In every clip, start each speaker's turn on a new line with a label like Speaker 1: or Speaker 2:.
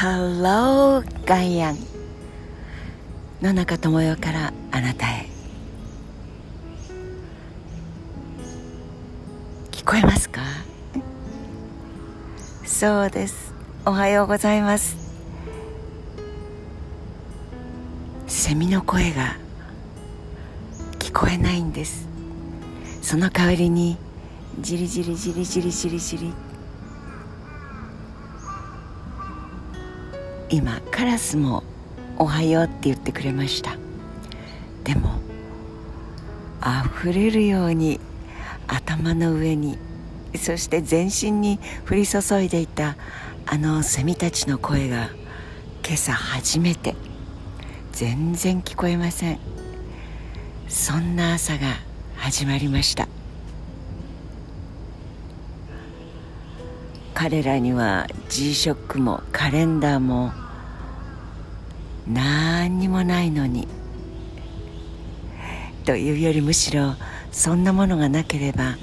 Speaker 1: Hello ガイアン野中智代からあなたへ。聞こえますか？そうです。おはようございます。セミの声が聞こえないんです。その代わりにじりじりじりじりじりじり今カラスも「おはよう」って言ってくれました。でも溢れるように頭の上にそして全身に降り注いでいたあのセミたちの声が今朝初めて全然聞こえません。そんな朝が始まりました。彼らには G ショックもカレンダーも何にもないのに。というよりむしろそんなものがなければ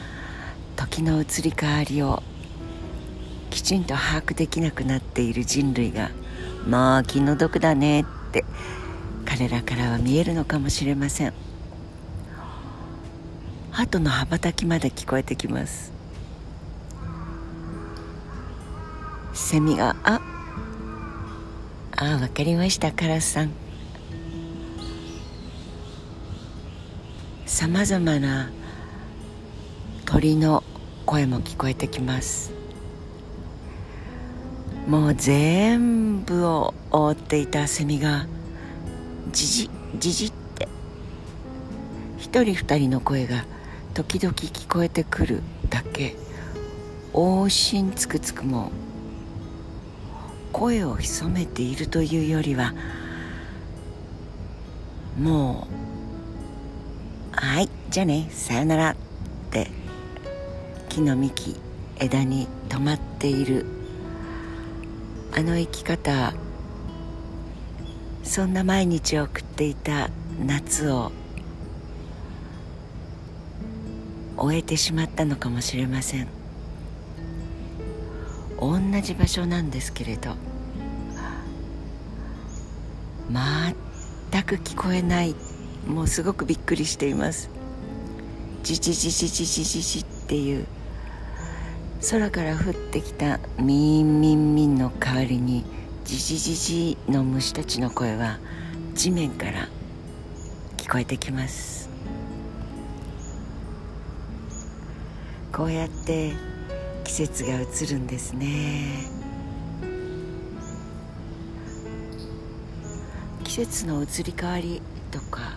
Speaker 1: 時の移り変わりをきちんと把握できなくなっている人類がまあ気の毒だねって彼らからは見えるのかもしれません。鳩の羽ばたきまで聞こえてきます。セミが「ああわかりましたカラスさん」さまざまな鳥の声も聞こえてきます。もう全部を覆っていたセミがじじじじって。一人二人の声が時々聞こえてくるだけ。往診つくつくも声を潜めているというよりはもう「はいじゃあねさよなら」って木の幹枝に止まっているあの生き方そんな毎日を送っていた夏を終えてしまったのかもしれません。同じ場所なんですけれど。全く聞こえない。もうすごくびっくりしています。じじじじじじじじっていう。空から降ってきたミンミンミンの代わりにじじじじの虫たちの声は地面から聞こえてきます。こうやって季節が移るんですね。季節の移り変わりとか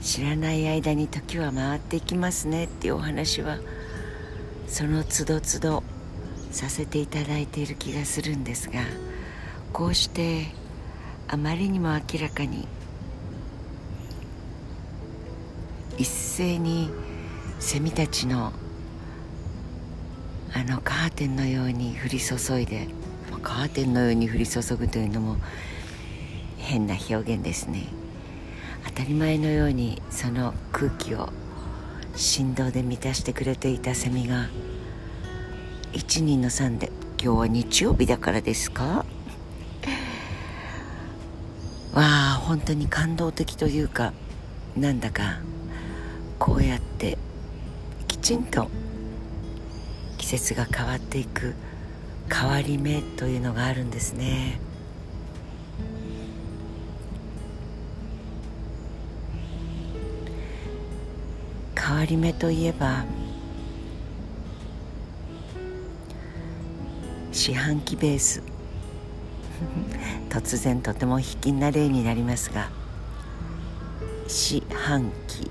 Speaker 1: 知らない間に時は回っていきますねっていうお話はその都度都度させていただいている気がするんですがこうしてあまりにも明らかに一斉にセミたちのあのカーテンのように降り注いでカーテンのように降り注ぐというのも変な表現ですね当たり前のようにその空気を振動で満たしてくれていたセミが一人の3で「今日は日曜日だからですか?」わあ本当に感動的というかなんだかこうやってきちんと節が変わっていく変わり目というのがあるんですね。変わり目といえば四半期ベース。突然とても卑近な例になりますが四半期。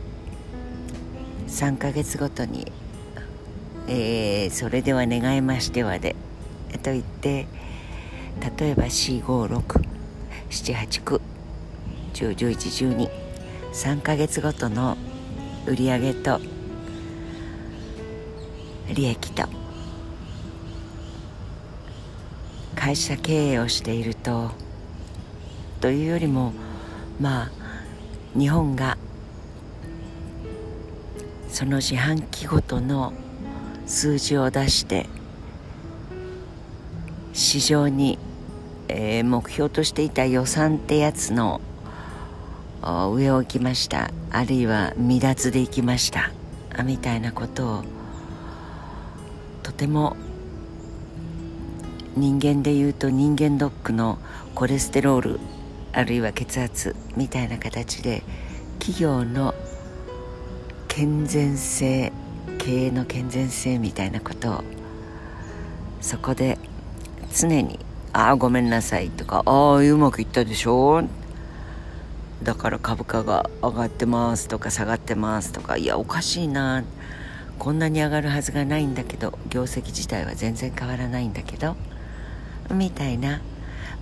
Speaker 1: 3ヶ月ごとに、えー、それでは願いましてはでと言って例えば4567891011112ヶ月ごとの売上と利益と会社経営をしているとというよりもまあ日本がその四半期ごとの数字を出して市場にえー、目標としていた予算ってやつの上を行きました。あるいは未脱で行きました。みたいなことをとても人間でいうと人間ドックのコレステロールあるいは血圧みたいな形で企業の健全性経営の健全性みたいなことをそこで常に「ああごめんなさい」とか「ああうまくいったでしょ」だから株価が上がってますとか下がってますとかいやおかしいな。こんなに上がるはずがないんだけど業績自体は全然変わらないんだけどみたいな、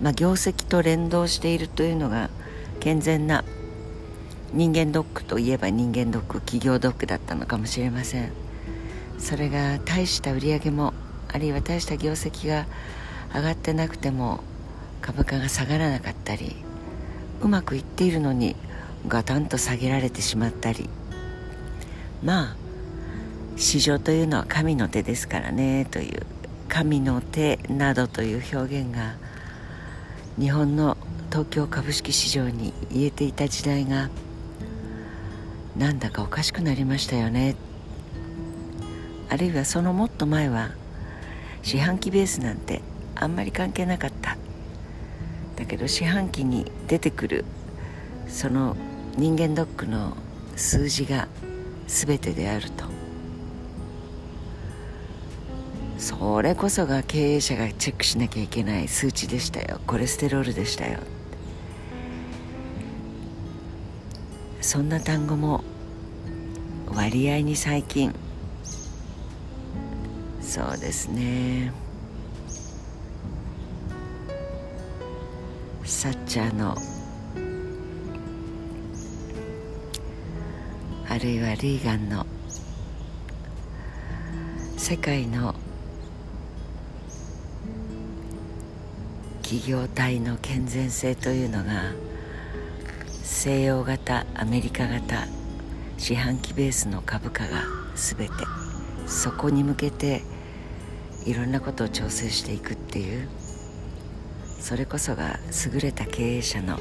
Speaker 1: まあ、業績と連動しているというのが健全な人間ドックといえば人間ドック企業ドックだったのかもしれません。それが大した売り上げもあるいは大した業績が上がってなくても株価が下がらなかったりうまくいっているのにガタンと下げられてしまったり。まあ市場というのは神の手ですからねという神の手などという表現が日本の東京株式市場に言えていた時代がなんだかおかしくなりましたよね。あるいはそのもっと前は四半期ベースなんてあんまり関係なかった。だけど四半期に出てくるその人間ドックの数字が全てであると。それこそが経営者がチェックしなきゃいけない数値でしたよ。コレステロールでしたよ。そんな単語も割合に最近そうですね。サッチャーのあるいはリーガンの世界の企業体の健全性というのが西洋型アメリカ型四半期ベースの株価が全てそこに向けていろんなことを調整していくっていうそれこそが優れた経営者の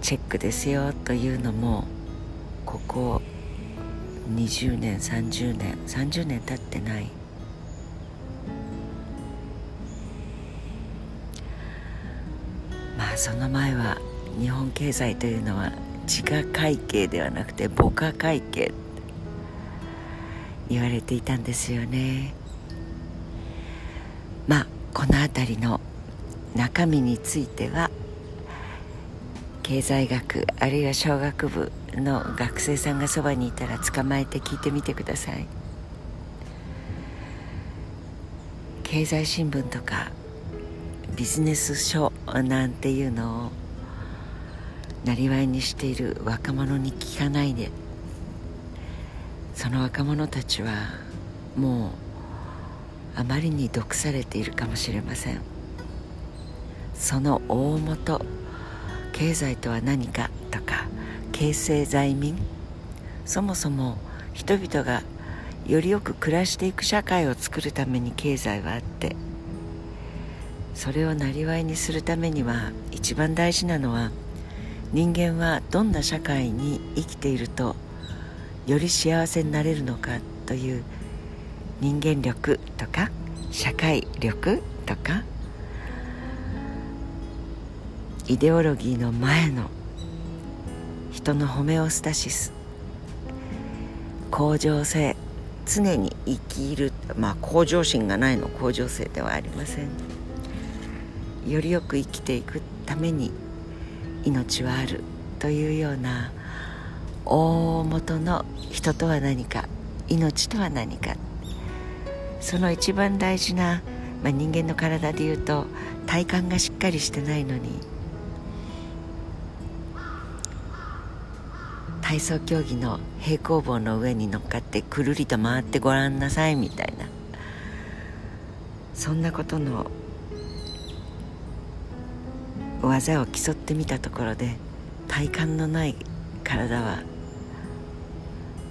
Speaker 1: チェックですよというのもここ20年30年30年経ってない。まあその前は日本経済というのは自家会計ではなくて母家会計言われていたんですよね。この辺りの中身については経済学あるいは小学部の学生さんがそばにいたら捕まえて聞いてみてください。経済新聞とかビジネス書なんていうのをなりわいにしている若者に聞かないで。その若者たちはもうあまりに毒されているかもしれません。その大元経済とは何かとか形成在民そもそも人々がよりよく暮らしていく社会を作るために経済はあってそれをなりわいにするためには一番大事なのは人間はどんな社会に生きているとより幸せになれるのかという人間力とか社会力とかイデオロギーの前の人のホメオスタシス向上性常に生きるまあ向上心がないの向上性ではありません。よりよく生きていくために命はあるというような大元の人とは何か命とは何か。その一番大事な、まあ、人間の体でいうと体幹がしっかりしてないのに体操競技の平行棒の上に乗っかってくるりと回ってごらんなさいみたいなそんなことの技を競ってみたところで体幹のない体は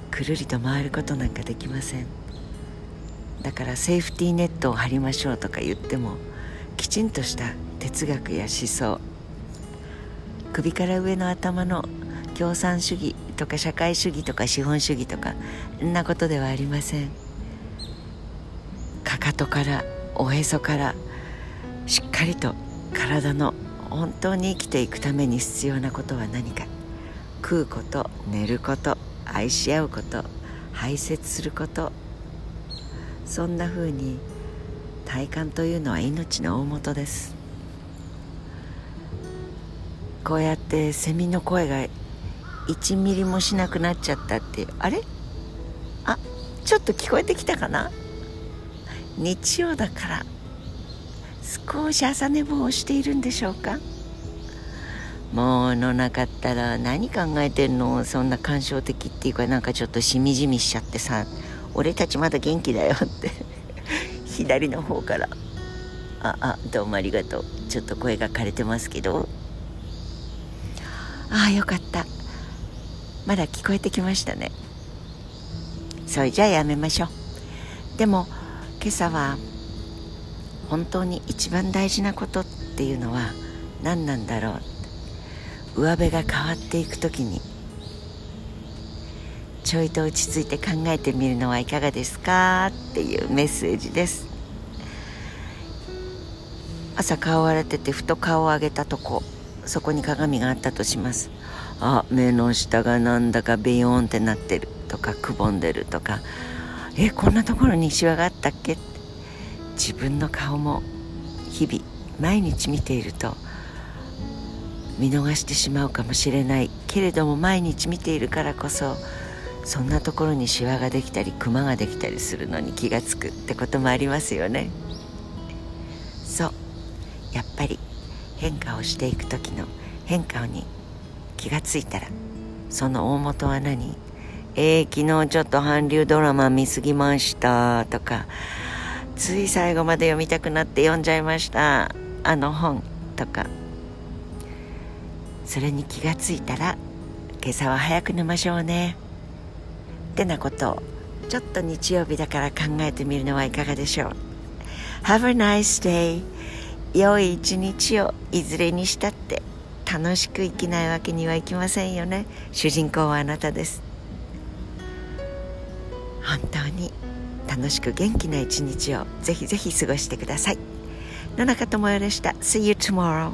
Speaker 1: くるりと回ることなんかできません。だからセーフティーネットを張りましょうとか言ってもきちんとした哲学や思想首から上の頭の共産主義とか社会主義とか資本主義とかんなことではありません。かかとからおへそからしっかりと体の本当に生きていくために必要なことは何か。食うこと寝ること愛し合うこと排泄すること。そんなふうに体感というのは命の大元です。こうやってセミの声が1ミリもしなくなっちゃったってあれ？あちょっと聞こえてきたかな？日曜だから少し朝寝坊をしているんでしょうか？もうのなかったら何考えてんの？そんな感傷的っていうかなんかちょっとしみじみしちゃってさ。俺たちまだ元気だよって。左の方から。ああどうもありがとう。ちょっと声が枯れてますけど。ああよかった。まだ聞こえてきましたね。それじゃあやめましょう。でも今朝は本当に一番大事なことっていうのは何なんだろう。上辺が変わっていく時にちょいと落ち着いて考えてみるのはいかがですかっていうメッセージです。朝顔を洗っててふと顔を上げたとこ。そこに鏡があったとします。あ目の下がなんだかビヨーンってなってる。とかくぼんでるとか。えこんなところにシワがあったっけ？自分の顔も日々毎日見ていると見逃してしまうかもしれない。けれども毎日見ているからこそそんなところにシワができたりクマができたりするのに気が付くってこともありますよね。そう。やっぱり変化をしていく時の変化に気がついたらその大元は何えー、昨日ちょっと韓流ドラマ見すぎましたとかつい最後まで読みたくなって読んじゃいましたあの本とか。それに気がついたら今朝は早く寝ましょうねってなことをちょっと日曜日だから考えてみるのはいかがでしょう。Have a nice day. 良い一日をいずれにしたって楽しく生きないわけにはいきませんよね。主人公はあなたです。本当に楽しく元気な一日をぜひぜひ過ごしてください。野中智代でした。See you tomorrow.